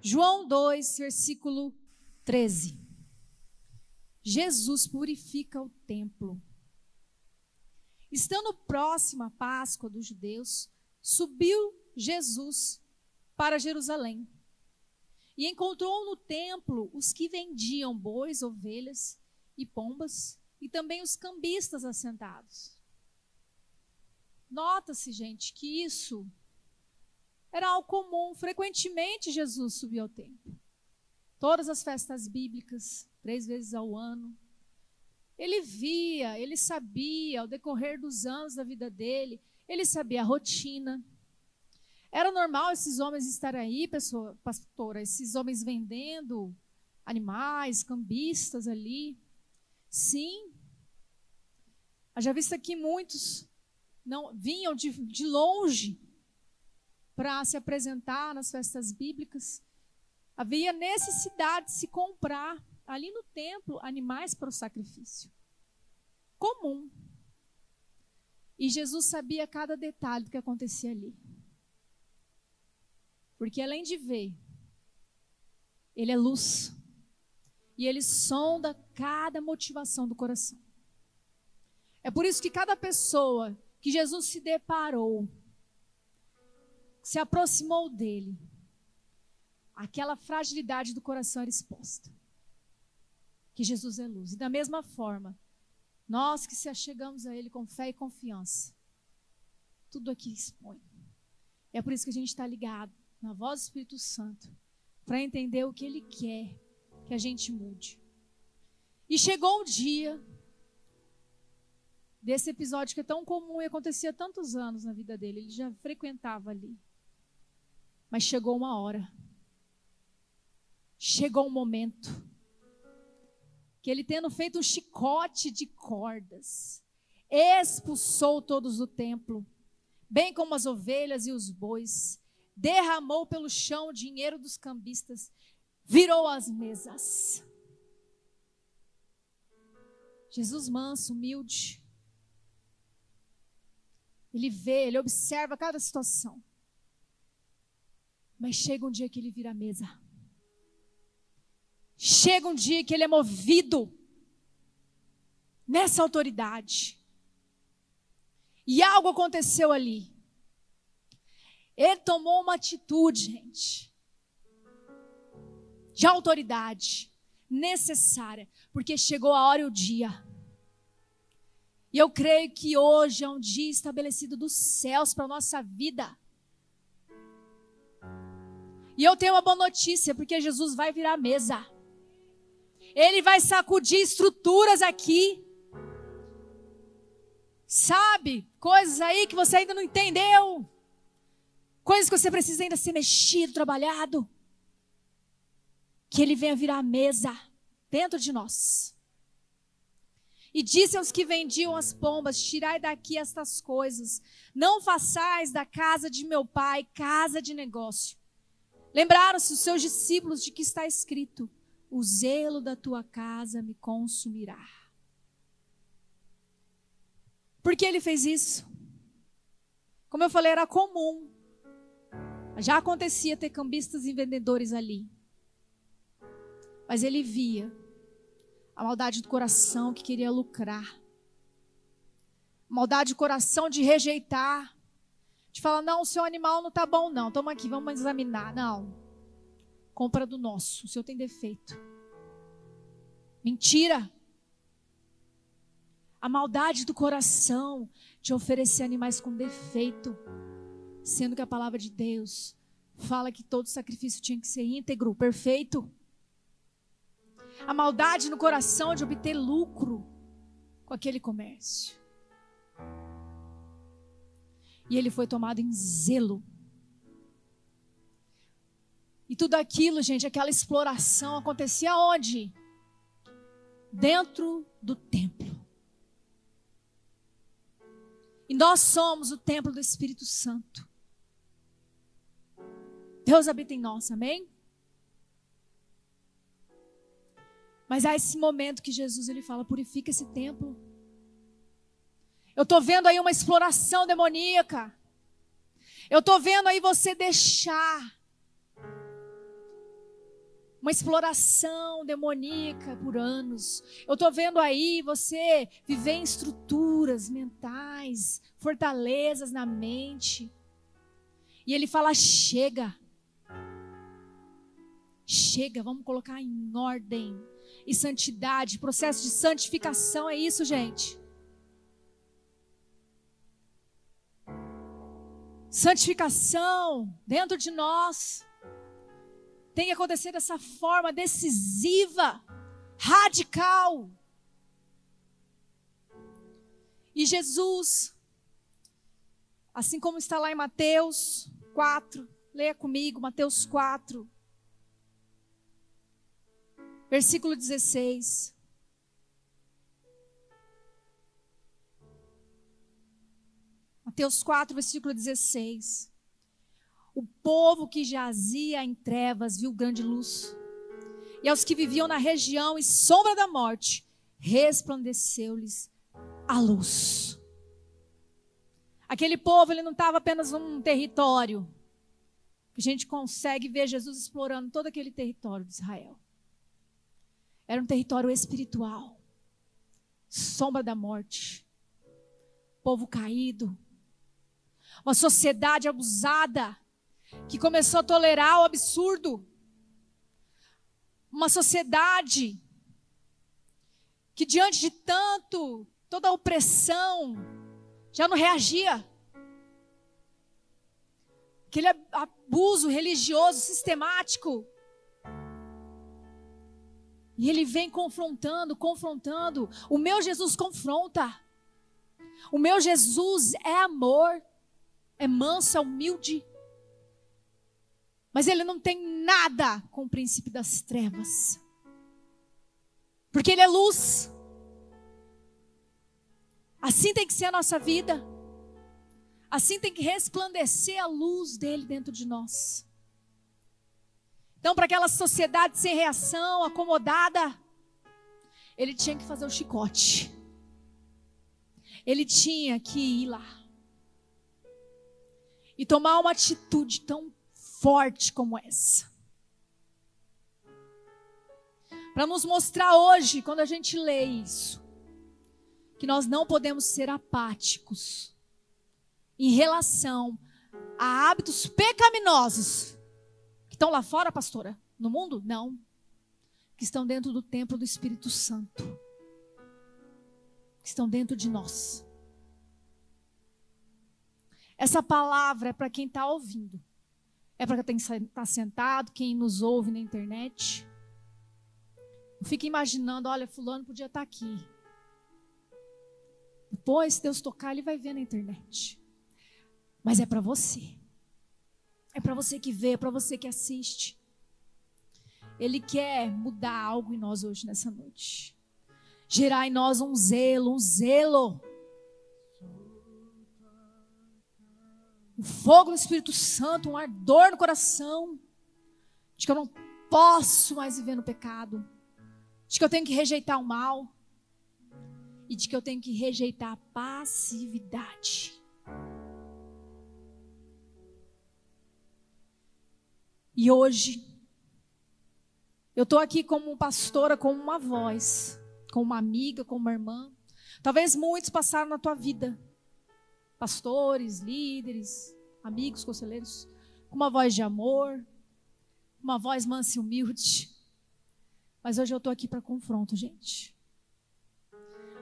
João 2, versículo 13. Jesus purifica o templo. Estando próxima a Páscoa dos judeus, subiu Jesus para Jerusalém e encontrou no templo os que vendiam bois, ovelhas e pombas e também os cambistas assentados. Nota-se, gente, que isso era algo comum. Frequentemente Jesus subia ao templo. Todas as festas bíblicas, três vezes ao ano. Ele via, ele sabia, ao decorrer dos anos da vida dele, ele sabia a rotina. Era normal esses homens estarem aí, pessoa, pastora, esses homens vendendo animais, cambistas ali. Sim. Já visto que muitos não vinham de, de longe para se apresentar nas festas bíblicas. Havia necessidade de se comprar ali no templo animais para o sacrifício. Comum. E Jesus sabia cada detalhe do que acontecia ali. Porque além de ver, ele é luz. E ele sonda cada motivação do coração. É por isso que cada pessoa que Jesus se deparou se aproximou dele, aquela fragilidade do coração era exposta. Que Jesus é luz. E da mesma forma, nós que se achegamos a Ele com fé e confiança, tudo aqui expõe. É por isso que a gente está ligado na voz do Espírito Santo, para entender o que Ele quer que a gente mude. E chegou um dia desse episódio que é tão comum e acontecia tantos anos na vida dele, ele já frequentava ali. Mas chegou uma hora. Chegou um momento que ele, tendo feito um chicote de cordas, expulsou todos do templo, bem como as ovelhas e os bois, derramou pelo chão o dinheiro dos cambistas, virou as mesas. Jesus manso, humilde. Ele vê, ele observa cada situação. Mas chega um dia que ele vira a mesa. Chega um dia que ele é movido nessa autoridade. E algo aconteceu ali. Ele tomou uma atitude, gente, de autoridade necessária, porque chegou a hora e o dia. E eu creio que hoje é um dia estabelecido dos céus para a nossa vida. E eu tenho uma boa notícia, porque Jesus vai virar mesa. Ele vai sacudir estruturas aqui. Sabe? Coisas aí que você ainda não entendeu. Coisas que você precisa ainda ser mexido, trabalhado. Que ele venha virar mesa dentro de nós. E disse aos que vendiam as pombas: Tirai daqui estas coisas, não façais da casa de meu pai casa de negócio. Lembraram-se os seus discípulos de que está escrito: O zelo da tua casa me consumirá. Por que ele fez isso? Como eu falei, era comum. Já acontecia ter cambistas e vendedores ali. Mas ele via a maldade do coração que queria lucrar. Maldade do coração de rejeitar de falar, não, o seu animal não está bom, não. Toma aqui, vamos examinar. Não. Compra do nosso. O seu tem defeito. Mentira. A maldade do coração de oferecer animais com defeito, sendo que a palavra de Deus fala que todo sacrifício tinha que ser íntegro, perfeito. A maldade no coração de obter lucro com aquele comércio. E ele foi tomado em zelo. E tudo aquilo, gente, aquela exploração acontecia onde? Dentro do templo. E nós somos o templo do Espírito Santo. Deus habita em nós, amém? Mas há esse momento que Jesus ele fala: purifica esse templo. Eu estou vendo aí uma exploração demoníaca. Eu estou vendo aí você deixar uma exploração demoníaca por anos. Eu estou vendo aí você viver em estruturas mentais, fortalezas na mente. E ele fala: chega. Chega, vamos colocar em ordem e santidade, processo de santificação é isso, gente. Santificação dentro de nós tem que acontecer dessa forma decisiva, radical. E Jesus, assim como está lá em Mateus 4, leia comigo, Mateus 4, versículo 16. Mateus 4, versículo 16. O povo que jazia em trevas viu grande luz. E aos que viviam na região e sombra da morte, resplandeceu-lhes a luz. Aquele povo, ele não estava apenas num território. A gente consegue ver Jesus explorando todo aquele território de Israel. Era um território espiritual. Sombra da morte. Povo caído. Uma sociedade abusada que começou a tolerar o absurdo. Uma sociedade que, diante de tanto, toda a opressão, já não reagia. Aquele abuso religioso sistemático. E ele vem confrontando, confrontando. O meu Jesus confronta. O meu Jesus é amor, é manso, é humilde. Mas ele não tem nada com o princípio das trevas. Porque ele é luz. Assim tem que ser a nossa vida. Assim tem que resplandecer a luz dele dentro de nós. Então, para aquela sociedade sem reação, acomodada, ele tinha que fazer o chicote. Ele tinha que ir lá. E tomar uma atitude tão forte como essa. Para nos mostrar hoje, quando a gente lê isso, que nós não podemos ser apáticos em relação a hábitos pecaminosos que estão lá fora, pastora, no mundo? Não. Que estão dentro do templo do Espírito Santo. Que estão dentro de nós. Essa palavra é para quem está ouvindo. É para quem está sentado, quem nos ouve na internet. Fica imaginando, olha, fulano podia estar tá aqui. Depois, se Deus tocar, ele vai ver na internet. Mas é para você. É para você que vê, é para você que assiste. Ele quer mudar algo em nós hoje, nessa noite. Gerar em nós um zelo, um zelo um fogo no Espírito Santo, um ardor no coração, de que eu não posso mais viver no pecado, de que eu tenho que rejeitar o mal e de que eu tenho que rejeitar a passividade. E hoje, eu estou aqui como pastora, como uma voz, como uma amiga, como uma irmã. Talvez muitos passaram na tua vida pastores, líderes, amigos, conselheiros, com uma voz de amor, uma voz mansa e humilde. Mas hoje eu estou aqui para confronto, gente.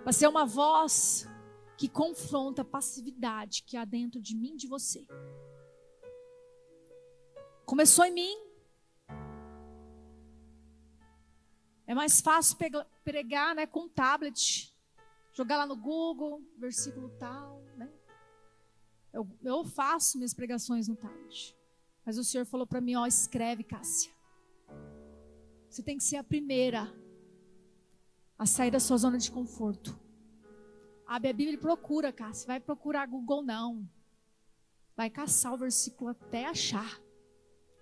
Para ser uma voz que confronta a passividade que há dentro de mim e de você. Começou em mim. É mais fácil pregar né, com um tablet, jogar lá no Google, versículo tal? Eu, eu faço minhas pregações no tablet. Mas o Senhor falou para mim, ó, escreve, Cássia. Você tem que ser a primeira a sair da sua zona de conforto. Abre a Bíblia e procura, Cássia. Vai procurar Google, não. Vai caçar o versículo até achar.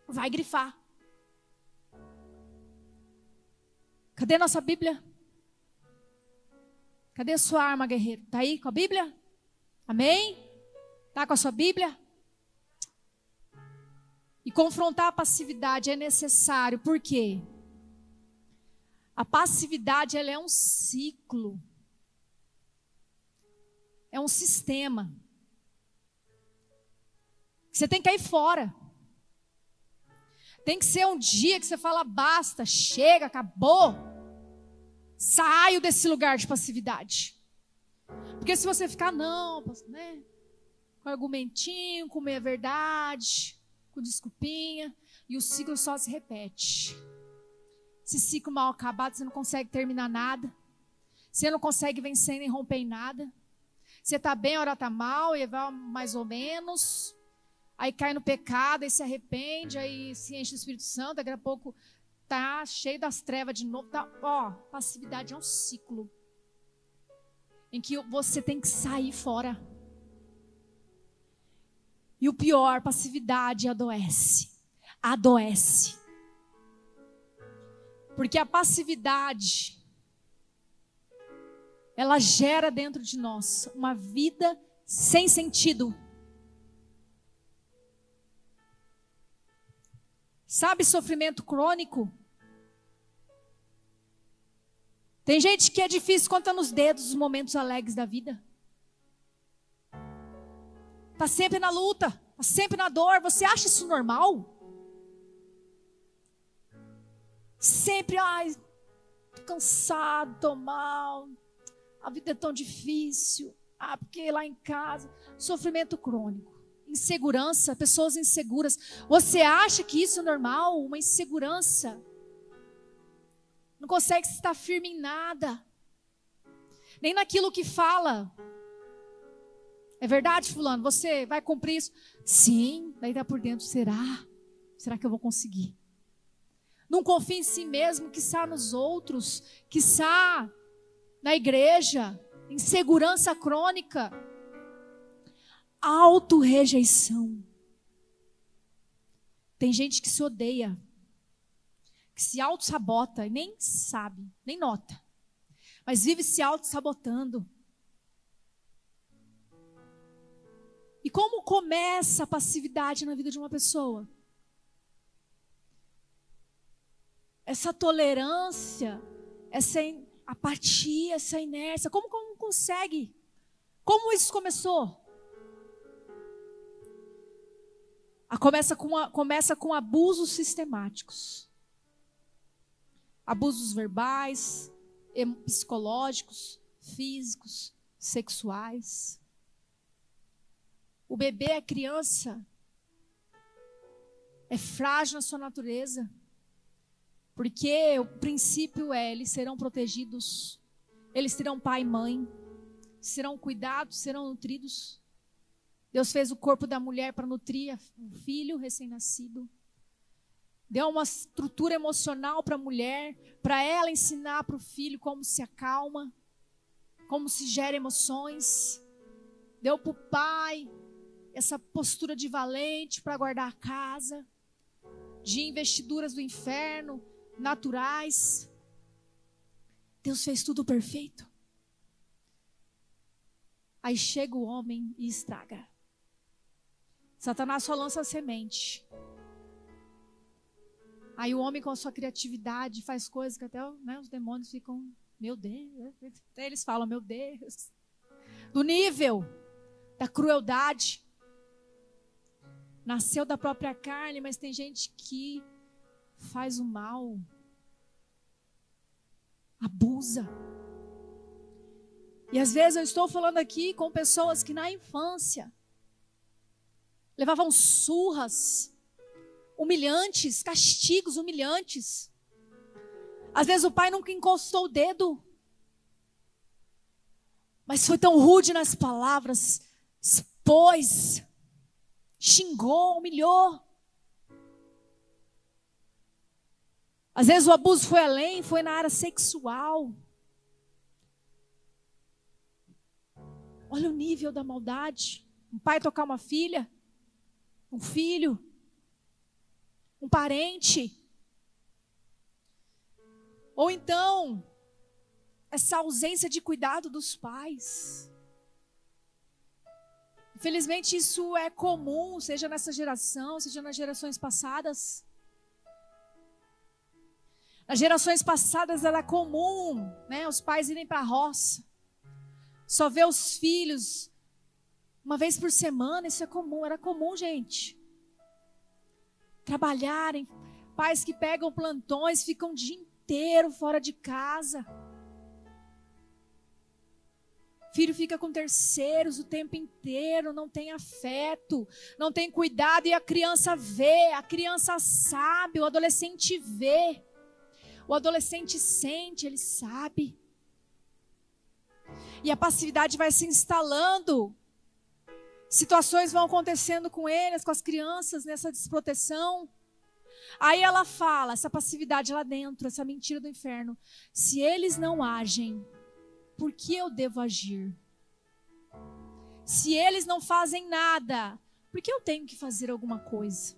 Vai grifar. Cadê nossa Bíblia? Cadê a sua arma, guerreiro? Está aí com a Bíblia? Amém? Está com a sua Bíblia? E confrontar a passividade é necessário, por quê? A passividade ela é um ciclo. É um sistema. Você tem que ir fora. Tem que ser um dia que você fala basta, chega, acabou. Saio desse lugar de passividade. Porque se você ficar, não, né? Com argumentinho, com meia verdade, com desculpinha, e o ciclo só se repete. Esse ciclo mal acabado, você não consegue terminar nada. Você não consegue vencer nem romper em nada. Você está bem, hora está mal, e vai mais ou menos. Aí cai no pecado, aí se arrepende, aí se enche do Espírito Santo, daqui a pouco tá cheio das trevas de novo. Tá, ó, passividade é um ciclo em que você tem que sair fora. E o pior, passividade adoece. Adoece. Porque a passividade ela gera dentro de nós uma vida sem sentido. Sabe sofrimento crônico? Tem gente que é difícil contar nos dedos os momentos alegres da vida. Tá sempre na luta, tá sempre na dor. Você acha isso normal? Sempre, ai, tô cansado, tô mal. A vida é tão difícil. Ah, porque lá em casa, sofrimento crônico insegurança, pessoas inseguras. Você acha que isso é normal? Uma insegurança. Não consegue estar firme em nada, nem naquilo que fala. É verdade, Fulano? Você vai cumprir isso? Sim, daí tá por dentro. Será? Será que eu vou conseguir? Não confie em si mesmo, que está nos outros, que está na igreja, insegurança crônica auto-rejeição. Tem gente que se odeia, que se auto-sabota e nem sabe, nem nota, mas vive se auto-sabotando. E como começa a passividade na vida de uma pessoa? Essa tolerância, essa apatia, essa inércia, como, como consegue? Como isso começou? começa com, a, começa com abusos sistemáticos. Abusos verbais, psicológicos, físicos, sexuais. O bebê, a criança, é frágil na sua natureza. Porque o princípio é: eles serão protegidos, eles terão pai e mãe, serão cuidados, serão nutridos. Deus fez o corpo da mulher para nutrir o filho recém-nascido. Deu uma estrutura emocional para a mulher, para ela ensinar para o filho como se acalma, como se gera emoções. Deu para o pai essa postura de valente para guardar a casa, de investiduras do inferno naturais. Deus fez tudo perfeito. Aí chega o homem e estraga. Satanás só lança a semente. Aí o homem com a sua criatividade faz coisas que até né, os demônios ficam, meu Deus, até eles falam, meu Deus. Do nível da crueldade. Nasceu da própria carne, mas tem gente que faz o mal. Abusa. E às vezes eu estou falando aqui com pessoas que na infância levavam surras, humilhantes, castigos humilhantes. Às vezes o pai nunca encostou o dedo, mas foi tão rude nas palavras, expôs, xingou, humilhou. Às vezes o abuso foi além, foi na área sexual. Olha o nível da maldade. Um pai tocar uma filha, um filho, um parente. Ou então, essa ausência de cuidado dos pais. Infelizmente, isso é comum, seja nessa geração, seja nas gerações passadas. Nas gerações passadas era comum, né, os pais irem para a roça, só ver os filhos uma vez por semana, isso é comum, era comum, gente. Trabalharem, pais que pegam plantões, ficam o dia inteiro fora de casa. Filho fica com terceiros o tempo inteiro, não tem afeto, não tem cuidado, e a criança vê, a criança sabe, o adolescente vê, o adolescente sente, ele sabe. E a passividade vai se instalando Situações vão acontecendo com eles, com as crianças, nessa desproteção. Aí ela fala, essa passividade lá dentro, essa mentira do inferno. Se eles não agem, por que eu devo agir? Se eles não fazem nada, por que eu tenho que fazer alguma coisa?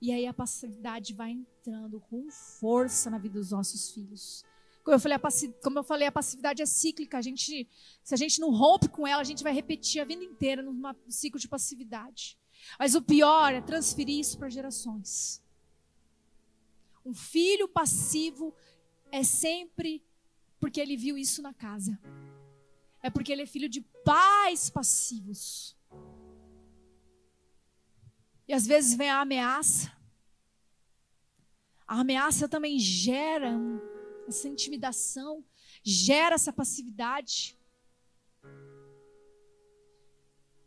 E aí a passividade vai entrando com força na vida dos nossos filhos. Como eu falei, a, como eu falei, a passividade é cíclica. A gente, se a gente não rompe com ela, a gente vai repetir a vida inteira num ciclo de passividade. Mas o pior é transferir isso para gerações. Um filho passivo é sempre porque ele viu isso na casa. É porque ele é filho de pais passivos. E às vezes vem a ameaça. A ameaça também gera essa intimidação, gera essa passividade.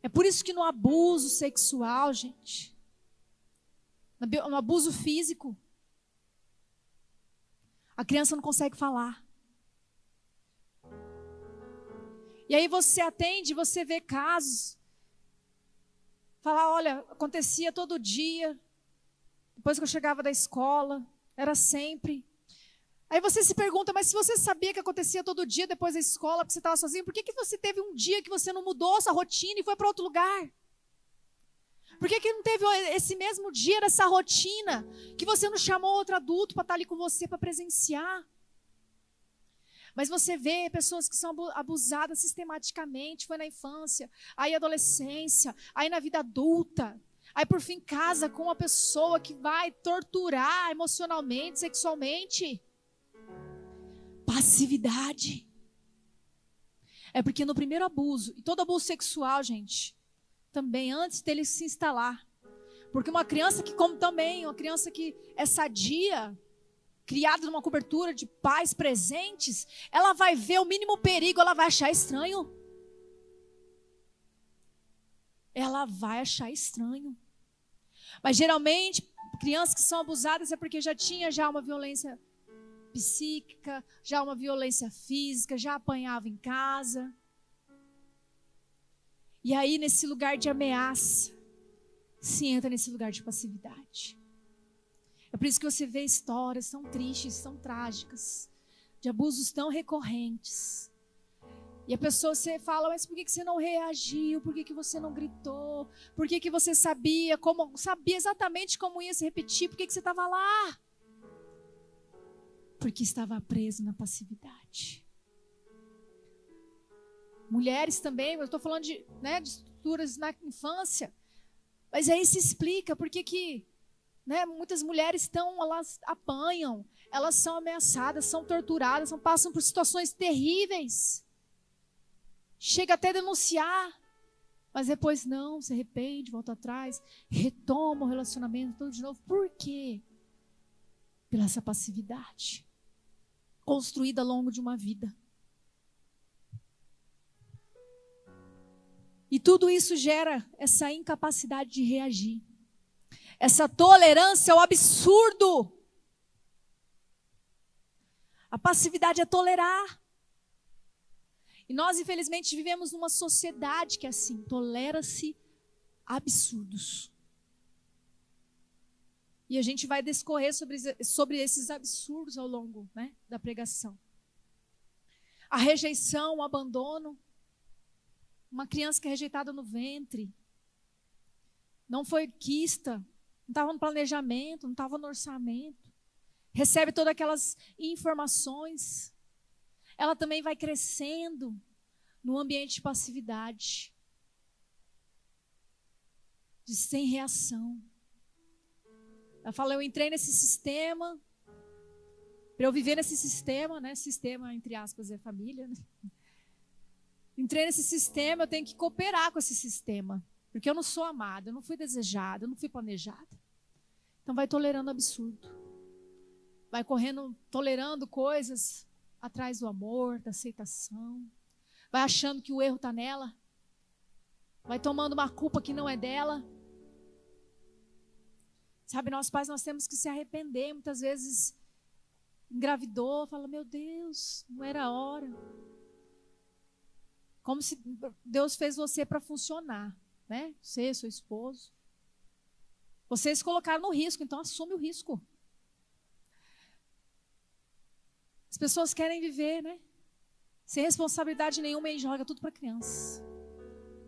É por isso que no abuso sexual, gente, no abuso físico, a criança não consegue falar. E aí você atende, você vê casos. Falar, olha, acontecia todo dia. Depois que eu chegava da escola, era sempre. Aí você se pergunta, mas se você sabia que acontecia todo dia depois da escola, porque você estava sozinho, por que, que você teve um dia que você não mudou essa rotina e foi para outro lugar? Por que, que não teve esse mesmo dia dessa rotina que você não chamou outro adulto para estar tá ali com você para presenciar? Mas você vê pessoas que são abusadas sistematicamente, foi na infância, aí adolescência, aí na vida adulta. Aí por fim casa com uma pessoa que vai torturar emocionalmente, sexualmente passividade. É porque no primeiro abuso, e todo abuso sexual, gente, também antes dele se instalar. Porque uma criança que, como também, uma criança que é sadia, criada numa cobertura de pais presentes, ela vai ver o mínimo perigo, ela vai achar estranho. Ela vai achar estranho. Mas geralmente, crianças que são abusadas é porque já tinha já uma violência psíquica, já uma violência física, já apanhava em casa. E aí, nesse lugar de ameaça, se entra nesse lugar de passividade. É por isso que você vê histórias tão tristes, tão trágicas, de abusos tão recorrentes. E a pessoa você fala, mas por que você não reagiu? Por que você não gritou? Por que você sabia como sabia exatamente como ia se repetir? Por que você estava lá? porque estava preso na passividade. Mulheres também, eu estou falando de, né, de estruturas na infância, mas aí se explica por que né, muitas mulheres estão, elas apanham, elas são ameaçadas, são torturadas, são, passam por situações terríveis. Chega até denunciar, mas depois não, se arrepende, volta atrás, retoma o relacionamento tudo de novo. Por quê? Pela essa passividade construída ao longo de uma vida. E tudo isso gera essa incapacidade de reagir, essa tolerância ao absurdo. A passividade é tolerar. E nós, infelizmente, vivemos numa sociedade que é assim, tolera-se absurdos. E a gente vai discorrer sobre, sobre esses absurdos ao longo né, da pregação. A rejeição, o abandono. Uma criança que é rejeitada no ventre. Não foi quista. Não estava no planejamento, não estava no orçamento. Recebe todas aquelas informações. Ela também vai crescendo no ambiente de passividade. De sem reação. Ela fala: Eu entrei nesse sistema, para eu viver nesse sistema, né? Sistema, entre aspas, é família. Né? Entrei nesse sistema, eu tenho que cooperar com esse sistema. Porque eu não sou amada, eu não fui desejada, eu não fui planejada. Então vai tolerando absurdo. Vai correndo, tolerando coisas atrás do amor, da aceitação. Vai achando que o erro está nela. Vai tomando uma culpa que não é dela. Sabe, nós pais, nós temos que se arrepender. Muitas vezes engravidou, fala, meu Deus, não era a hora. Como se Deus fez você para funcionar, né? Você, seu esposo. Vocês colocaram no risco, então assume o risco. As pessoas querem viver, né? Sem responsabilidade nenhuma e joga tudo para criança.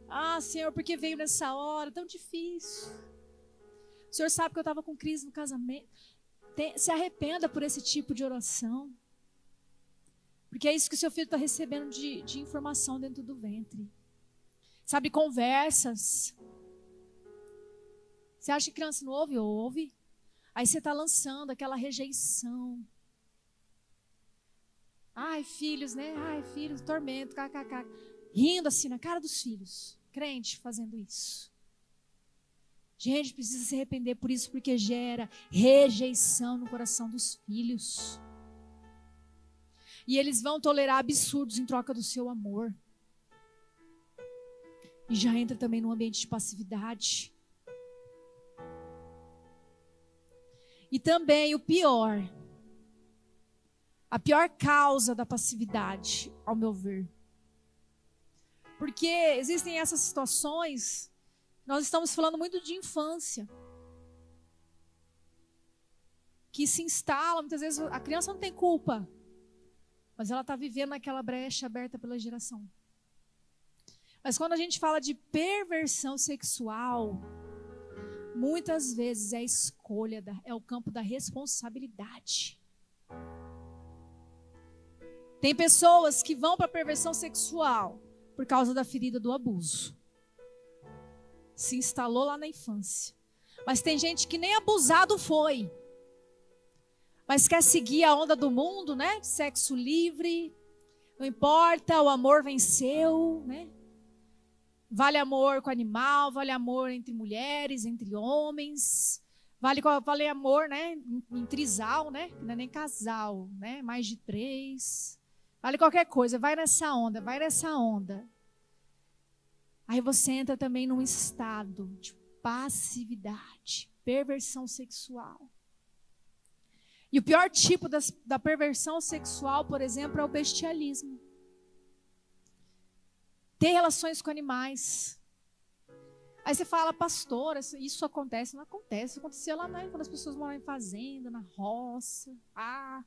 Ah, Senhor, por que veio nessa hora? Tão difícil. O senhor sabe que eu estava com crise no casamento. Tem, se arrependa por esse tipo de oração. Porque é isso que o seu filho está recebendo de, de informação dentro do ventre. Sabe, conversas. Você acha que criança não ouve? Ouve. Aí você está lançando aquela rejeição. Ai, filhos, né? Ai, filhos, tormento, kkk. Rindo assim na cara dos filhos. Crente fazendo isso. Gente, precisa se arrepender por isso, porque gera rejeição no coração dos filhos. E eles vão tolerar absurdos em troca do seu amor. E já entra também num ambiente de passividade. E também o pior, a pior causa da passividade, ao meu ver. Porque existem essas situações nós estamos falando muito de infância. Que se instala, muitas vezes a criança não tem culpa, mas ela está vivendo naquela brecha aberta pela geração. Mas quando a gente fala de perversão sexual, muitas vezes é a escolha, da, é o campo da responsabilidade. Tem pessoas que vão para perversão sexual por causa da ferida do abuso se instalou lá na infância. Mas tem gente que nem abusado foi. Mas quer seguir a onda do mundo, né? Sexo livre. Não importa, o amor venceu, né? Vale amor com animal, vale amor entre mulheres, entre homens. Vale, vale amor, né? Em, em trisal, né? Não é nem casal, né? Mais de três. Vale qualquer coisa. Vai nessa onda, vai nessa onda. Aí você entra também num estado de passividade, perversão sexual. E o pior tipo das, da perversão sexual, por exemplo, é o bestialismo. Ter relações com animais. Aí você fala, pastora, isso acontece? Não acontece. Acontecia lá né, quando as pessoas moram em fazenda, na roça. Ah,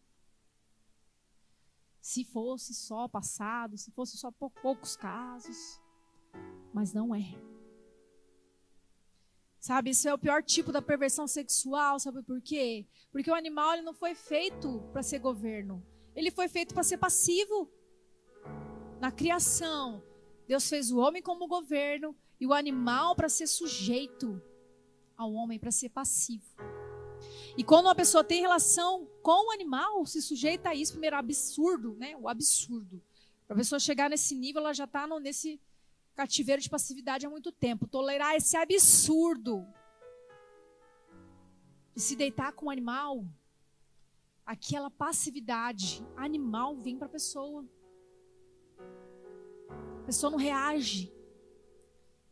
se fosse só passado, se fosse só poucos casos mas não é. Sabe, isso é o pior tipo da perversão sexual, sabe por quê? Porque o animal ele não foi feito para ser governo. Ele foi feito para ser passivo. Na criação, Deus fez o homem como governo e o animal para ser sujeito ao homem, para ser passivo. E quando uma pessoa tem relação com o animal, se sujeita a isso, primeiro absurdo, né? O absurdo. Para a pessoa chegar nesse nível, ela já está nesse cativeiro de passividade há muito tempo. Tolerar esse absurdo de se deitar com um animal, aquela passividade animal vem para a pessoa. Pessoa não reage.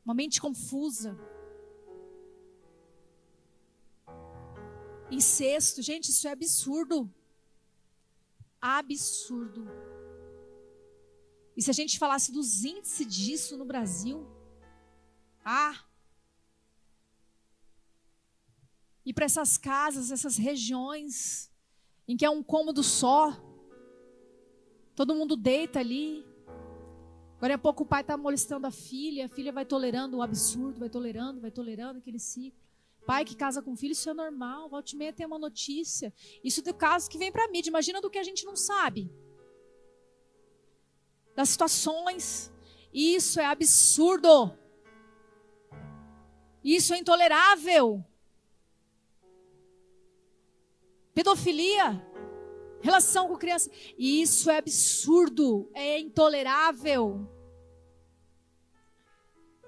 Uma mente confusa. Incesto, gente, isso é absurdo. Absurdo. E se a gente falasse dos índices disso no Brasil, ah! ir para essas casas, essas regiões, em que é um cômodo só. Todo mundo deita ali. Agora a pouco o pai está molestando a filha, a filha vai tolerando o absurdo, vai tolerando, vai tolerando aquele ciclo. Pai que casa com filho, isso é normal. Volte meia tem uma notícia. Isso do caso que vem para mídia. Imagina do que a gente não sabe. Das situações. Isso é absurdo. Isso é intolerável. Pedofilia, relação com criança, isso é absurdo, é intolerável.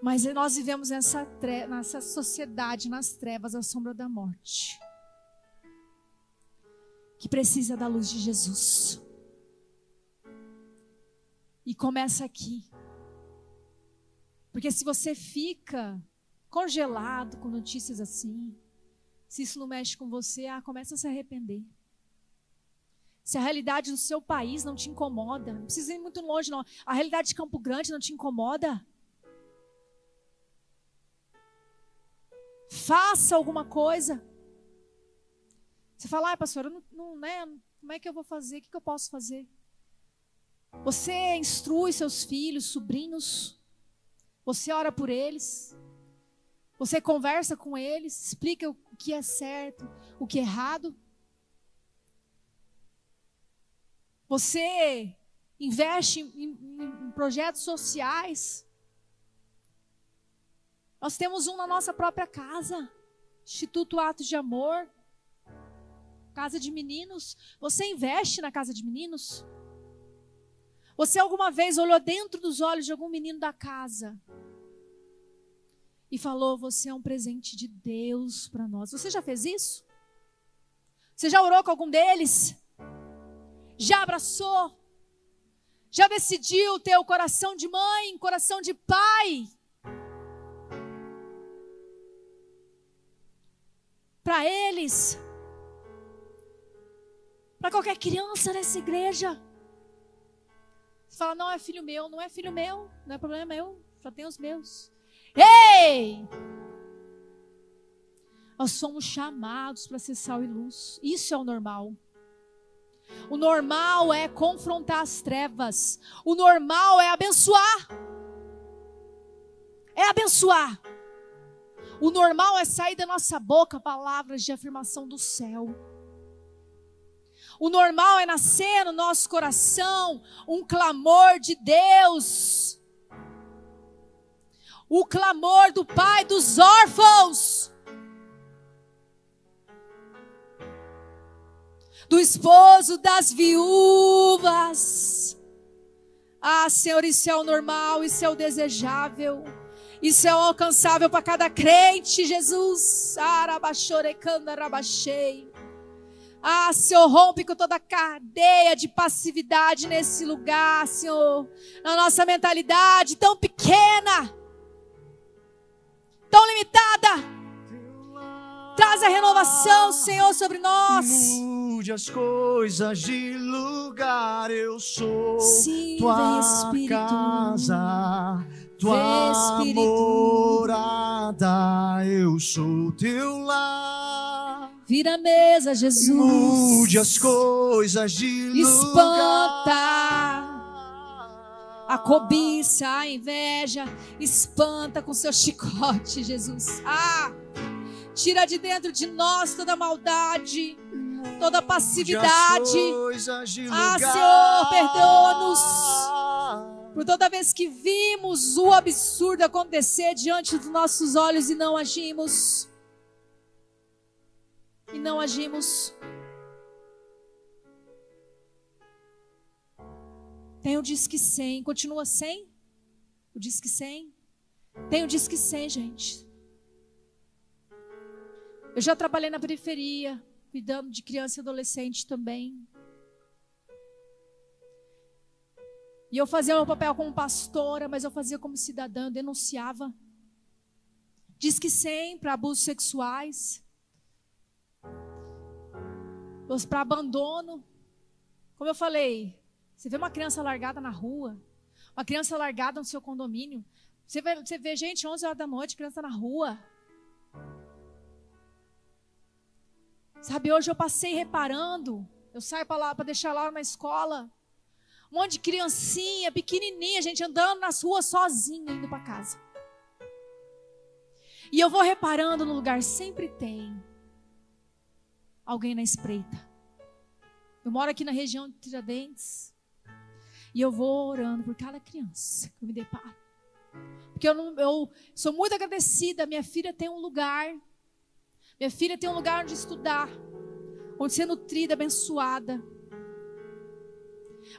Mas nós vivemos nessa, nessa sociedade, nas trevas, à sombra da morte. Que precisa da luz de Jesus. E começa aqui. Porque se você fica congelado com notícias assim, se isso não mexe com você, ah, começa a se arrepender. Se a realidade do seu país não te incomoda, não precisa ir muito longe, não. A realidade de Campo Grande não te incomoda. Faça alguma coisa. Você fala, ah, pastor, eu não, não, né, como é que eu vou fazer? O que, que eu posso fazer? Você instrui seus filhos, sobrinhos. Você ora por eles. Você conversa com eles, explica o que é certo, o que é errado. Você investe em, em, projetos sociais. Nós temos um na nossa própria casa. Instituto Atos de Amor. Casa de meninos. Você investe na casa de meninos? Você alguma vez olhou dentro dos olhos de algum menino da casa e falou: Você é um presente de Deus para nós? Você já fez isso? Você já orou com algum deles? Já abraçou? Já decidiu ter o coração de mãe, coração de pai? para eles, para qualquer criança nessa igreja. Você fala, não é filho meu, não é filho meu, não é problema meu, já tem os meus. Ei! Nós somos chamados para ser sal e luz. Isso é o normal. O normal é confrontar as trevas. O normal é abençoar. É abençoar. O normal é sair da nossa boca palavras de afirmação do céu. O normal é nascer no nosso coração um clamor de Deus. O clamor do Pai dos órfãos. Do esposo das viúvas. Ah, Senhor, isso é o normal, isso é o desejável. Isso é alcançável para cada crente, Jesus. Ah, Senhor, rompe com toda a cadeia de passividade nesse lugar, Senhor. Na nossa mentalidade tão pequena, tão limitada. Traz a renovação, Senhor, sobre nós. Mude as coisas de lugar, eu sou Sim, tua vem, casa tua morada, eu sou teu lar. Vira a mesa, Jesus. Mude as coisas de Espanta a cobiça, a inveja. Espanta com seu chicote, Jesus. Ah! Tira de dentro de nós toda maldade, toda passividade. Ah, Senhor, perdoa-nos por toda vez que vimos o absurdo acontecer diante dos nossos olhos e não agimos. E não agimos. Tem o Disque 100, continua sem? O Disque 100? Tem o Disque 100, gente. Eu já trabalhei na periferia, cuidando de criança e adolescente também. E eu fazia meu papel como pastora, mas eu fazia como cidadã, denunciava. Diz que sempre abusos sexuais, para abandono. Como eu falei, você vê uma criança largada na rua, uma criança largada no seu condomínio. Você vê, você vê gente 11 horas da noite, criança na rua. Sabe, hoje eu passei reparando, eu saio para lá para deixar lá na escola, um monte de criancinha, pequenininha, gente andando nas ruas sozinha indo para casa. E eu vou reparando no lugar, sempre tem alguém na espreita. Eu moro aqui na região de Tiradentes. E eu vou orando por cada criança que eu me deparo. Porque eu, não, eu sou muito agradecida. Minha filha tem um lugar. Minha filha tem um lugar onde estudar. Onde ser nutrida, abençoada.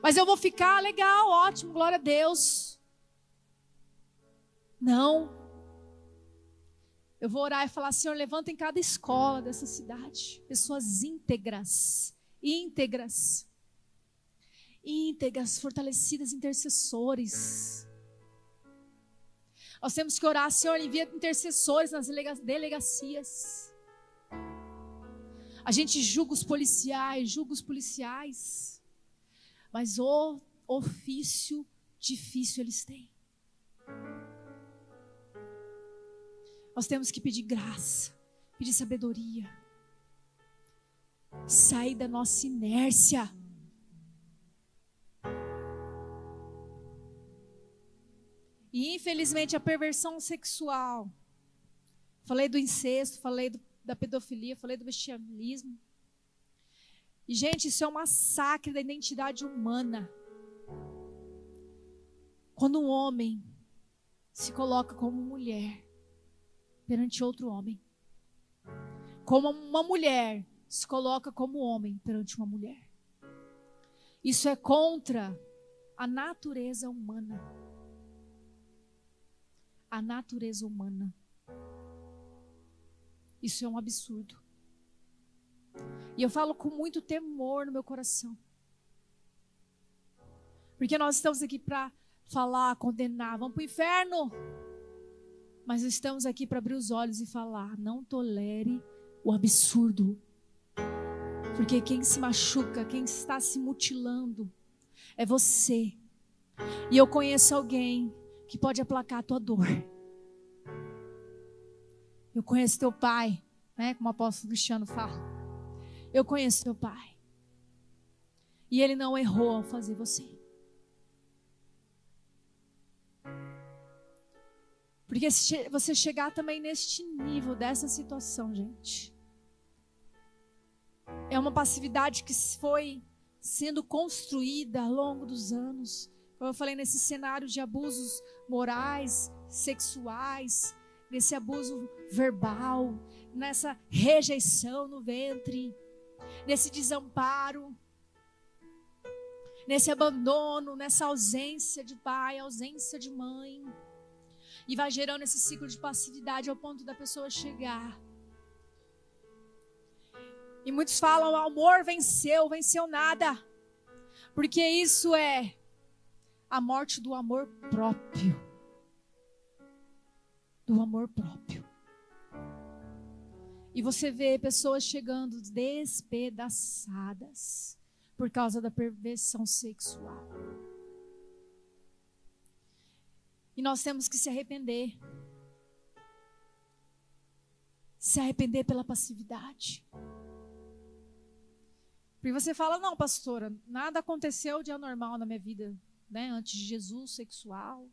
Mas eu vou ficar legal, ótimo, glória a Deus. Não. Eu vou orar e falar, Senhor, levanta em cada escola dessa cidade pessoas íntegras, íntegras, íntegras, fortalecidas, intercessores. Nós temos que orar, Senhor, envia intercessores nas delegacias. A gente julga os policiais, julga os policiais, mas o ofício difícil eles têm. Nós temos que pedir graça, pedir sabedoria. Sair da nossa inércia. E infelizmente a perversão sexual. Falei do incesto, falei do, da pedofilia, falei do bestialismo. E, gente, isso é um massacre da identidade humana. Quando um homem se coloca como mulher perante outro homem. Como uma mulher se coloca como homem perante uma mulher. Isso é contra a natureza humana. A natureza humana. Isso é um absurdo. E eu falo com muito temor no meu coração. Porque nós estamos aqui para falar, condenar, vamos para o inferno. Mas estamos aqui para abrir os olhos e falar: não tolere o absurdo. Porque quem se machuca, quem está se mutilando, é você. E eu conheço alguém que pode aplacar a tua dor. Eu conheço teu pai, né? Como o apóstolo Cristiano fala. Eu conheço teu pai. E ele não errou ao fazer você. Porque se você chegar também neste nível dessa situação, gente, é uma passividade que foi sendo construída ao longo dos anos. Como eu falei, nesse cenário de abusos morais, sexuais, nesse abuso verbal, nessa rejeição no ventre, nesse desamparo, nesse abandono, nessa ausência de pai, ausência de mãe. E vai gerando esse ciclo de passividade ao ponto da pessoa chegar. E muitos falam: o amor venceu, venceu nada. Porque isso é a morte do amor próprio. Do amor próprio. E você vê pessoas chegando despedaçadas por causa da perversão sexual. E nós temos que se arrepender. Se arrepender pela passividade. Porque você fala, não, pastora, nada aconteceu de anormal na minha vida, né? Antes de Jesus, sexual.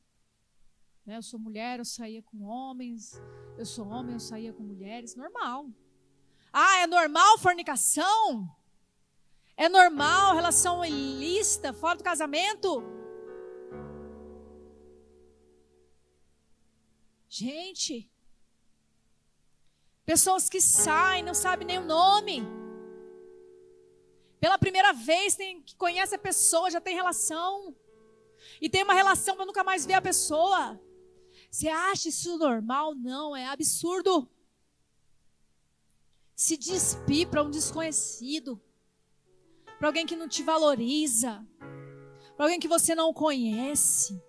Né? Eu sou mulher, eu saía com homens. Eu sou homem, eu saía com mulheres. Normal. Ah, é normal fornicação? É normal relação ilícita, fora do casamento? Gente, pessoas que saem, não sabem nem o nome. Pela primeira vez tem, que conhece a pessoa, já tem relação. E tem uma relação para nunca mais ver a pessoa. Você acha isso normal? Não, é absurdo. Se despir para um desconhecido, para alguém que não te valoriza, para alguém que você não conhece.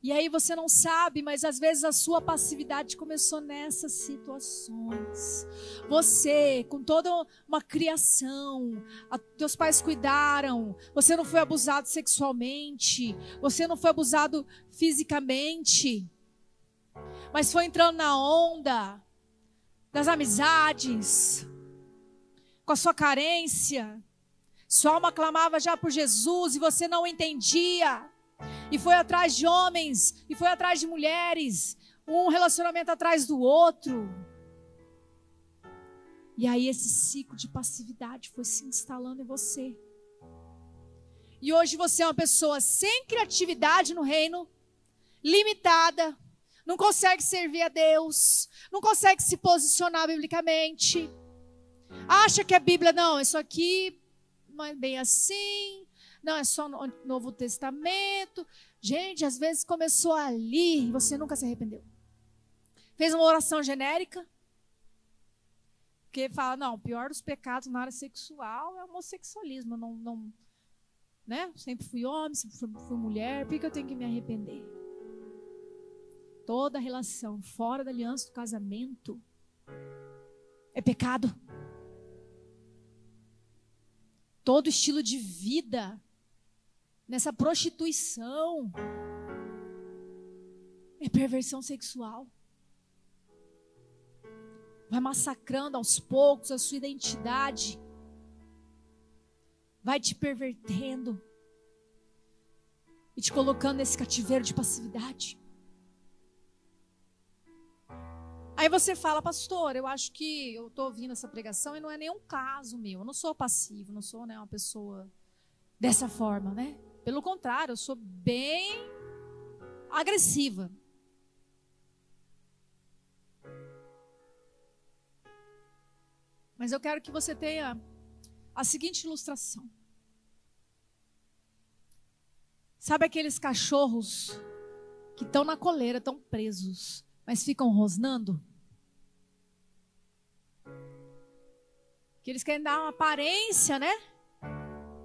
E aí você não sabe, mas às vezes a sua passividade começou nessas situações. Você, com toda uma criação, a, teus pais cuidaram, você não foi abusado sexualmente, você não foi abusado fisicamente, mas foi entrando na onda, das amizades, com a sua carência. Sua alma clamava já por Jesus e você não entendia. E foi atrás de homens, e foi atrás de mulheres, um relacionamento atrás do outro. E aí esse ciclo de passividade foi se instalando em você. E hoje você é uma pessoa sem criatividade no reino, limitada, não consegue servir a Deus, não consegue se posicionar biblicamente. Acha que a Bíblia, não, isso aqui não é bem assim, não, é só no Novo Testamento. Gente, às vezes começou ali e você nunca se arrependeu. Fez uma oração genérica, porque fala, não, o pior dos pecados na área sexual é o homossexualismo. Não, não, né? Sempre fui homem, sempre fui, fui mulher, por que eu tenho que me arrepender? Toda relação fora da aliança do casamento é pecado. Todo estilo de vida nessa prostituição é perversão sexual. Vai massacrando aos poucos a sua identidade vai te pervertendo e te colocando nesse cativeiro de passividade. Aí você fala, pastor, eu acho que eu estou ouvindo essa pregação e não é nenhum caso meu. Eu não sou passivo, não sou né, uma pessoa dessa forma, né? Pelo contrário, eu sou bem agressiva. Mas eu quero que você tenha a seguinte ilustração. Sabe aqueles cachorros que estão na coleira, estão presos, mas ficam rosnando? Que eles querem dar uma aparência, né?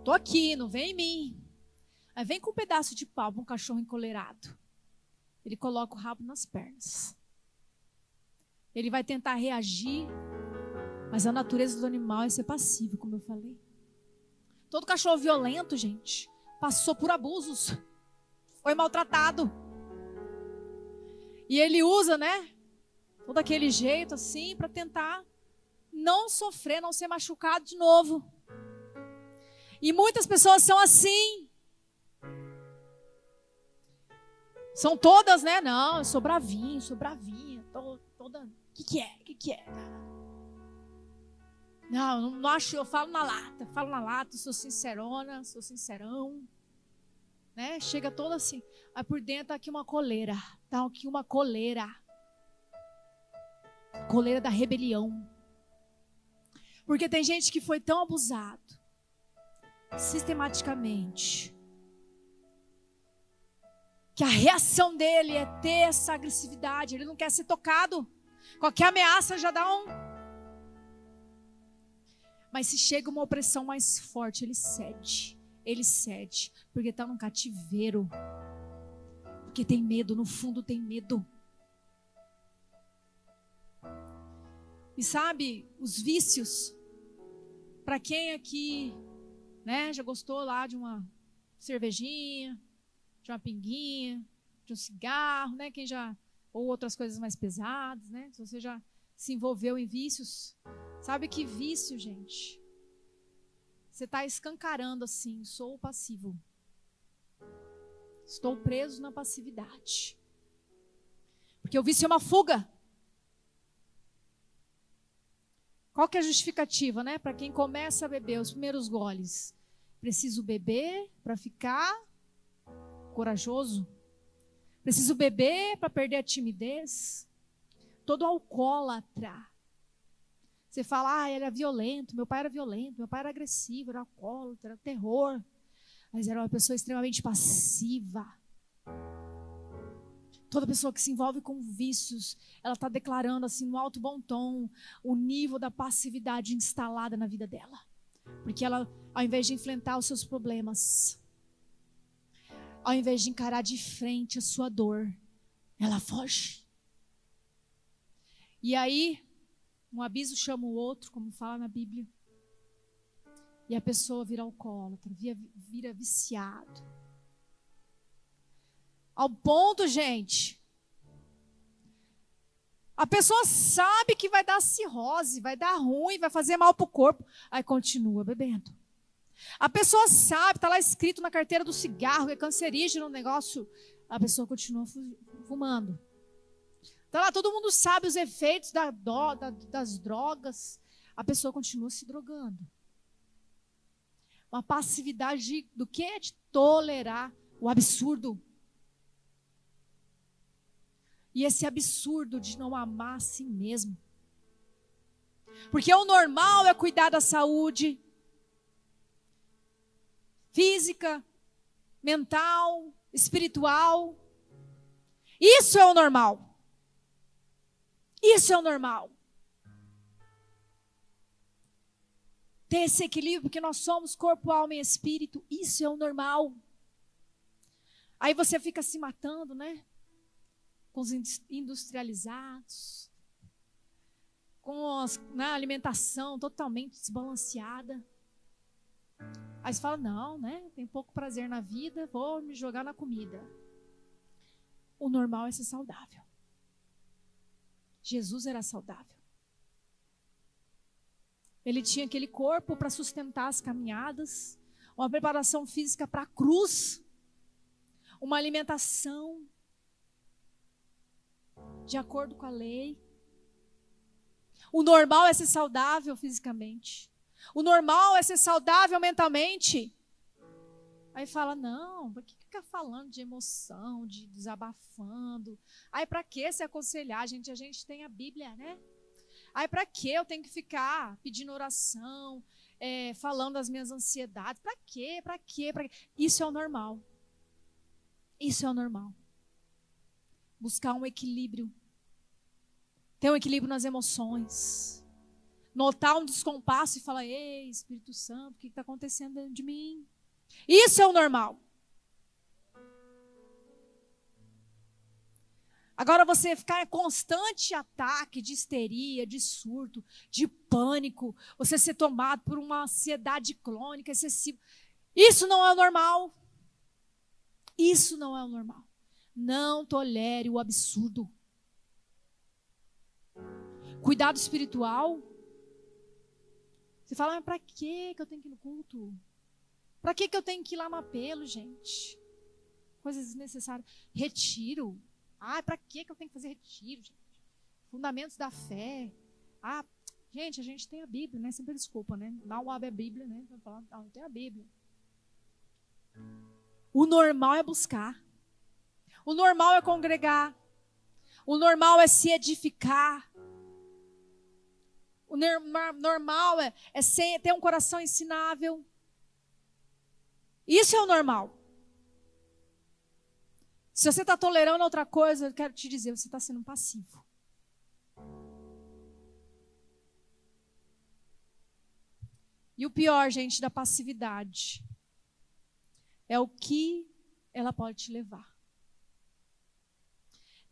Tô aqui, não vem em mim. Aí vem com um pedaço de pau um cachorro encolerado. Ele coloca o rabo nas pernas. Ele vai tentar reagir, mas a natureza do animal é ser passivo, como eu falei. Todo cachorro violento, gente, passou por abusos, foi maltratado. E ele usa, né? Todo aquele jeito assim para tentar não sofrer, não ser machucado de novo. E muitas pessoas são assim. São todas, né? Não, eu sou bravinho, sou bravinha, tô toda. O que, que é? O que, que é? Não, não acho, eu falo na lata, falo na lata, sou sincerona, sou sincerão né? Chega toda assim. Aí por dentro tá aqui uma coleira. Tá aqui uma coleira. Coleira da rebelião. Porque tem gente que foi tão abusado sistematicamente que a reação dele é ter essa agressividade, ele não quer ser tocado. Qualquer ameaça já dá um Mas se chega uma opressão mais forte, ele cede ele cede, porque está num cativeiro. Porque tem medo, no fundo tem medo. E sabe, os vícios, para quem aqui, né, já gostou lá de uma cervejinha, de uma pinguinha, de um cigarro, né, quem já ou outras coisas mais pesadas, né? Se você já se envolveu em vícios, sabe que vício, gente, você está escancarando assim: sou passivo. Estou preso na passividade. Porque o vício é uma fuga. Qual que é a justificativa, né? Para quem começa a beber os primeiros goles. Preciso beber para ficar corajoso. Preciso beber para perder a timidez. Todo alcoólatra você fala, ah, ele era violento, meu pai era violento, meu pai era agressivo, era alcoólatra, era terror. Mas era uma pessoa extremamente passiva. Toda pessoa que se envolve com vícios, ela está declarando assim no alto bom tom o nível da passividade instalada na vida dela. Porque ela, ao invés de enfrentar os seus problemas, ao invés de encarar de frente a sua dor, ela foge. E aí, um abismo chama o outro, como fala na Bíblia. E a pessoa vira alcoólatra, vira, vira viciado. Ao ponto, gente, A pessoa sabe que vai dar cirrose, vai dar ruim, vai fazer mal para o corpo, aí continua bebendo. A pessoa sabe, está lá escrito na carteira do cigarro, que é cancerígeno o negócio, a pessoa continua fumando. Está lá, todo mundo sabe os efeitos da, da, das drogas, a pessoa continua se drogando. Uma passividade do que é de tolerar o absurdo. E esse absurdo de não amar a si mesmo. Porque o normal é cuidar da saúde física, mental, espiritual. Isso é o normal. Isso é o normal. Ter esse equilíbrio, porque nós somos corpo, alma e espírito. Isso é o normal. Aí você fica se matando, né? Com os industrializados, com a né, alimentação totalmente desbalanceada. Aí você fala: não, né? Tem pouco prazer na vida, vou me jogar na comida. O normal é ser saudável. Jesus era saudável. Ele tinha aquele corpo para sustentar as caminhadas, uma preparação física para a cruz uma alimentação de acordo com a lei. O normal é ser saudável fisicamente. O normal é ser saudável mentalmente. Aí fala: não, por que fica falando de emoção, de desabafando? Aí para que se aconselhar, gente? A gente tem a Bíblia, né? Aí para que eu tenho que ficar pedindo oração, é, falando das minhas ansiedades? Para quê? Para quê? Pra quê? Isso é o normal. Isso é o normal. Buscar um equilíbrio. Ter um equilíbrio nas emoções. Notar um descompasso e falar: Ei, Espírito Santo, o que está acontecendo dentro de mim? Isso é o normal. Agora você ficar em constante ataque de histeria, de surto, de pânico, você ser tomado por uma ansiedade crônica excessiva. Isso não é o normal. Isso não é o normal. Não tolere o absurdo. Cuidado espiritual. Você fala, mas para que eu tenho que ir no culto? Para que eu tenho que ir lá no apelo, gente? Coisas desnecessárias. Retiro. Ah, para que eu tenho que fazer retiro, gente? Fundamentos da fé. Ah, gente, a gente tem a Bíblia, né? Sempre desculpa, né? Não abre a Bíblia, né? Falar, não, tem a Bíblia. O normal é buscar. O normal é congregar. O normal é se edificar. O normal é, é ser, ter um coração ensinável. Isso é o normal. Se você está tolerando outra coisa, eu quero te dizer, você está sendo passivo. E o pior, gente, da passividade é o que ela pode te levar.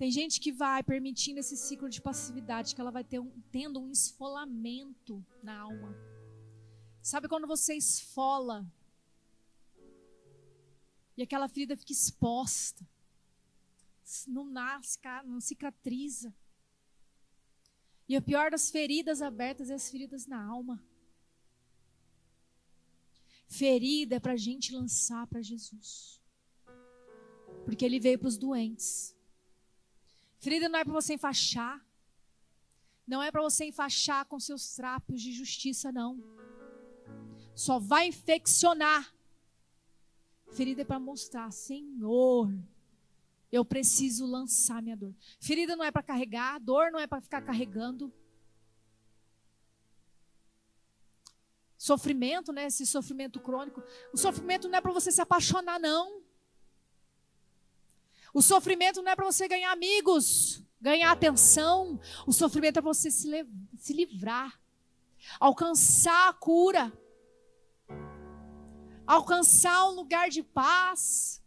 Tem gente que vai permitindo esse ciclo de passividade, que ela vai um, tendo um esfolamento na alma. Sabe quando você esfola e aquela ferida fica exposta, não nasce, não cicatriza. E o pior das feridas abertas é as feridas na alma. Ferida é para a gente lançar para Jesus. Porque ele veio para os doentes. Ferida não é para você enfaixar. Não é para você enfaixar com seus trapos de justiça, não. Só vai infeccionar. Ferida é para mostrar, Senhor, eu preciso lançar minha dor. Ferida não é para carregar, dor não é para ficar carregando. sofrimento, né? Esse sofrimento crônico. O sofrimento não é para você se apaixonar, não. O sofrimento não é para você ganhar amigos, ganhar atenção. O sofrimento é para você se, se livrar, alcançar a cura, alcançar um lugar de paz.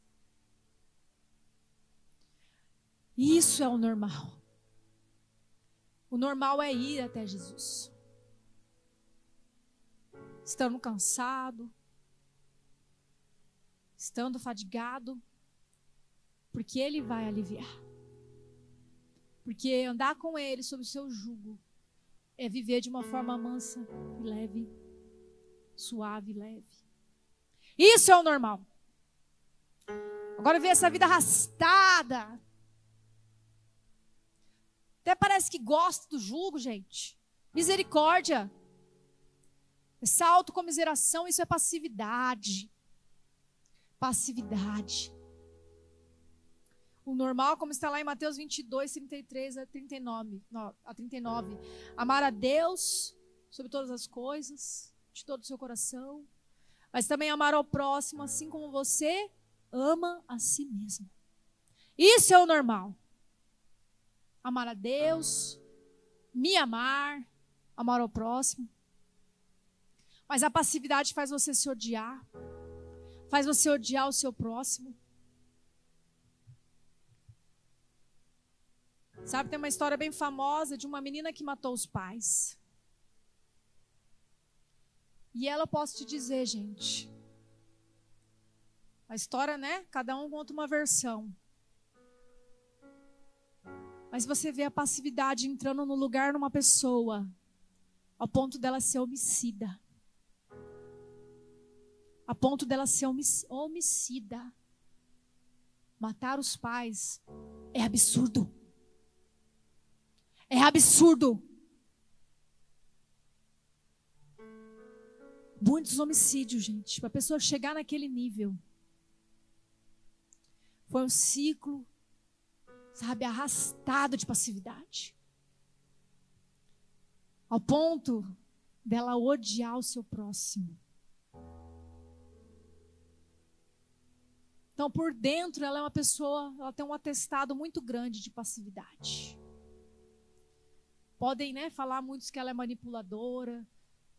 Isso é o normal. O normal é ir até Jesus estando cansado, estando fadigado, porque Ele vai aliviar. Porque andar com Ele sob o seu jugo é viver de uma forma mansa e leve, suave e leve. Isso é o normal. Agora ver essa vida arrastada. Até parece que gosta do jugo, gente. Misericórdia. Essa autocomiseração, isso é passividade. Passividade. O normal, como está lá em Mateus 22, 33 a 39, a 39. Amar a Deus sobre todas as coisas, de todo o seu coração, mas também amar ao próximo, assim como você ama a si mesmo. Isso é o normal. Amar a Deus, me amar, amar ao próximo. Mas a passividade faz você se odiar, faz você odiar o seu próximo. Sabe, tem uma história bem famosa de uma menina que matou os pais. E ela, posso te dizer, gente. A história, né? Cada um conta uma versão. Mas você vê a passividade entrando no lugar numa pessoa, ao ponto dela ser homicida. A ponto dela ser homicida. Matar os pais é absurdo. É absurdo. Muitos homicídios, gente, para a pessoa chegar naquele nível. Foi um ciclo, sabe, arrastado de passividade. Ao ponto dela odiar o seu próximo. Então, por dentro, ela é uma pessoa, ela tem um atestado muito grande de passividade. Podem né, falar muitos que ela é manipuladora,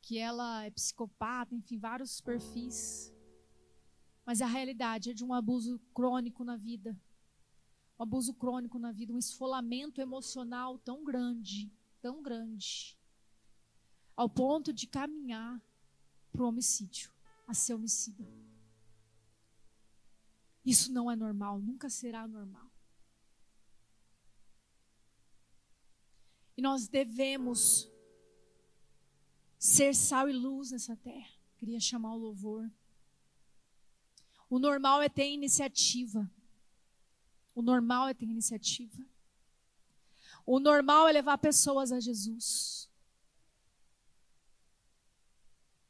que ela é psicopata, enfim, vários perfis. Mas a realidade é de um abuso crônico na vida. Um abuso crônico na vida, um esfolamento emocional tão grande, tão grande, ao ponto de caminhar para o homicídio, a ser homicida. Isso não é normal, nunca será normal. E nós devemos ser sal e luz nessa terra. Queria chamar o louvor. O normal é ter iniciativa. O normal é ter iniciativa. O normal é levar pessoas a Jesus.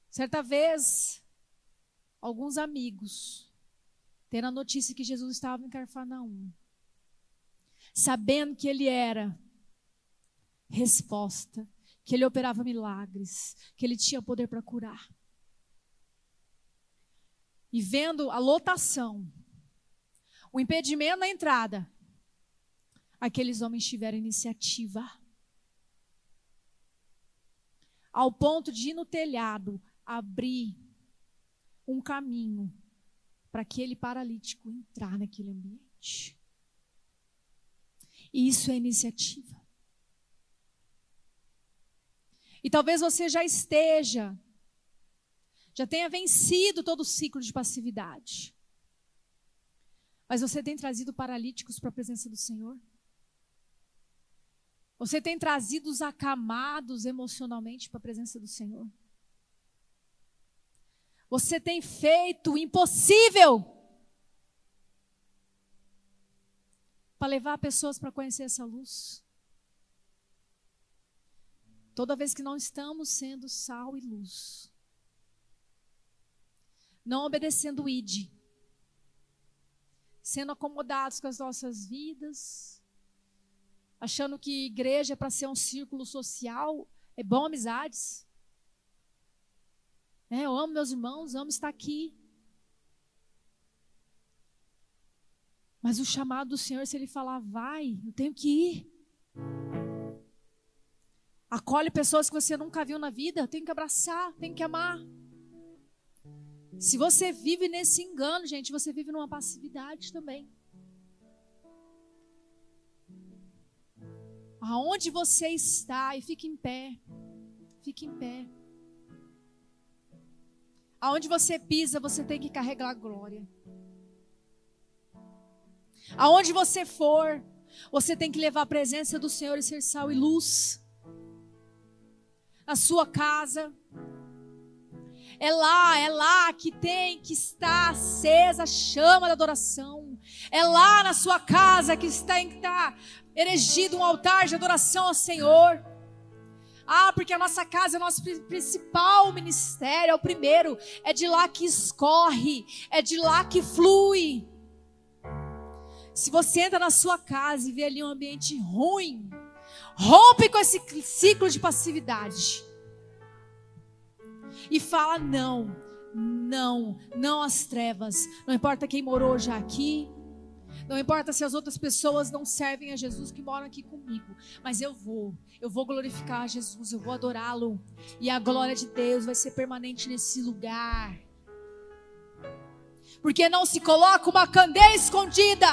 Certa vez, alguns amigos, tendo a notícia que Jesus estava em Carfanaum, sabendo que ele era resposta, que ele operava milagres, que ele tinha poder para curar. E vendo a lotação, o impedimento na entrada, aqueles homens tiveram iniciativa. Ao ponto de ir no telhado, abrir um caminho para aquele paralítico entrar naquele ambiente. E isso é iniciativa. E talvez você já esteja, já tenha vencido todo o ciclo de passividade. Mas você tem trazido paralíticos para a presença do Senhor? Você tem trazido os acamados emocionalmente para a presença do Senhor? Você tem feito o impossível para levar pessoas para conhecer essa luz? Toda vez que não estamos sendo sal e luz, não obedecendo o ID, sendo acomodados com as nossas vidas, achando que igreja é para ser um círculo social, é bom amizades. É, eu amo meus irmãos, amo estar aqui. Mas o chamado do Senhor, se Ele falar, vai, eu tenho que ir. Acolhe pessoas que você nunca viu na vida, tem que abraçar, tem que amar. Se você vive nesse engano, gente, você vive numa passividade também. Aonde você está, e fique em pé, fique em pé. Aonde você pisa, você tem que carregar a glória. Aonde você for, Você tem que levar a presença do Senhor e ser sal e luz. Na sua casa. É lá, é lá que tem que estar acesa a chama da adoração. É lá na sua casa que está em está erigido um altar de adoração ao Senhor. Ah, porque a nossa casa é o nosso principal ministério, é o primeiro. É de lá que escorre, é de lá que flui. Se você entra na sua casa e vê ali um ambiente ruim, rompe com esse ciclo de passividade. E fala não, não, não às trevas. Não importa quem morou já aqui, não importa se as outras pessoas não servem a Jesus que moram aqui comigo, mas eu vou. Eu vou glorificar a Jesus, eu vou adorá-lo. E a glória de Deus vai ser permanente nesse lugar. Porque não se coloca uma candeia escondida.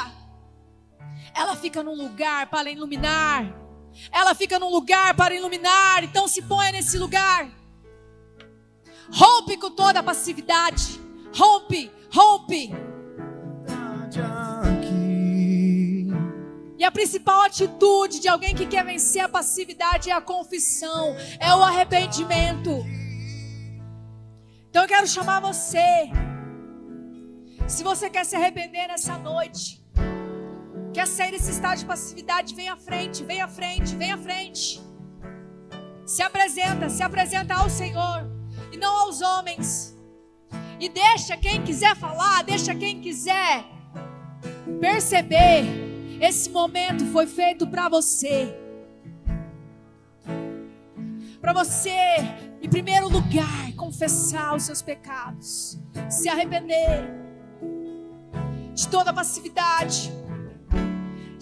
Ela fica num lugar para iluminar. Ela fica num lugar para iluminar. Então se ponha nesse lugar. Rompe com toda a passividade. Rompe, rompe. E a principal atitude de alguém que quer vencer a passividade é a confissão, é o arrependimento. Então eu quero chamar você. Se você quer se arrepender nessa noite, quer sair desse estado de passividade, vem à frente, vem à frente, vem à frente. Se apresenta, se apresenta ao Senhor e não aos homens. E deixa quem quiser falar, deixa quem quiser perceber esse momento foi feito para você. Para você, em primeiro lugar, confessar os seus pecados, se arrepender de toda passividade,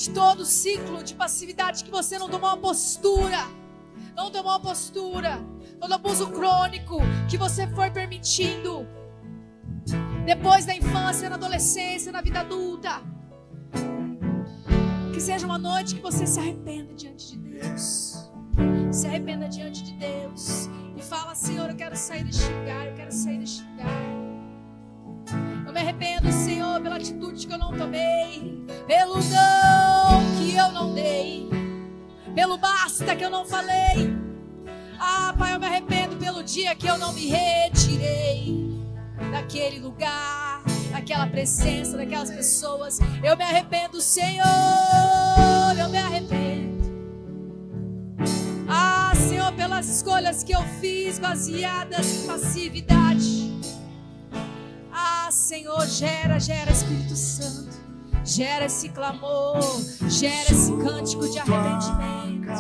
de todo ciclo de passividade que você não tomou uma postura, não tomou uma postura, todo abuso crônico que você foi permitindo depois da infância, na adolescência, na vida adulta. Que seja uma noite que você se arrependa diante de Deus. Se arrependa diante de Deus. E fala, Senhor, eu quero sair deste lugar, eu quero sair deste lugar. Eu me arrependo, Senhor, pela atitude que eu não tomei, pelo não que eu não dei, pelo basta que eu não falei. Ah, Pai, eu me arrependo pelo dia que eu não me retirei daquele lugar daquela presença, daquelas pessoas. Eu me arrependo, Senhor, eu me arrependo. Ah, Senhor, pelas escolhas que eu fiz baseadas em passividade. Ah, Senhor, gera, gera Espírito Santo. Gera esse clamor, gera esse cântico de arrependimento.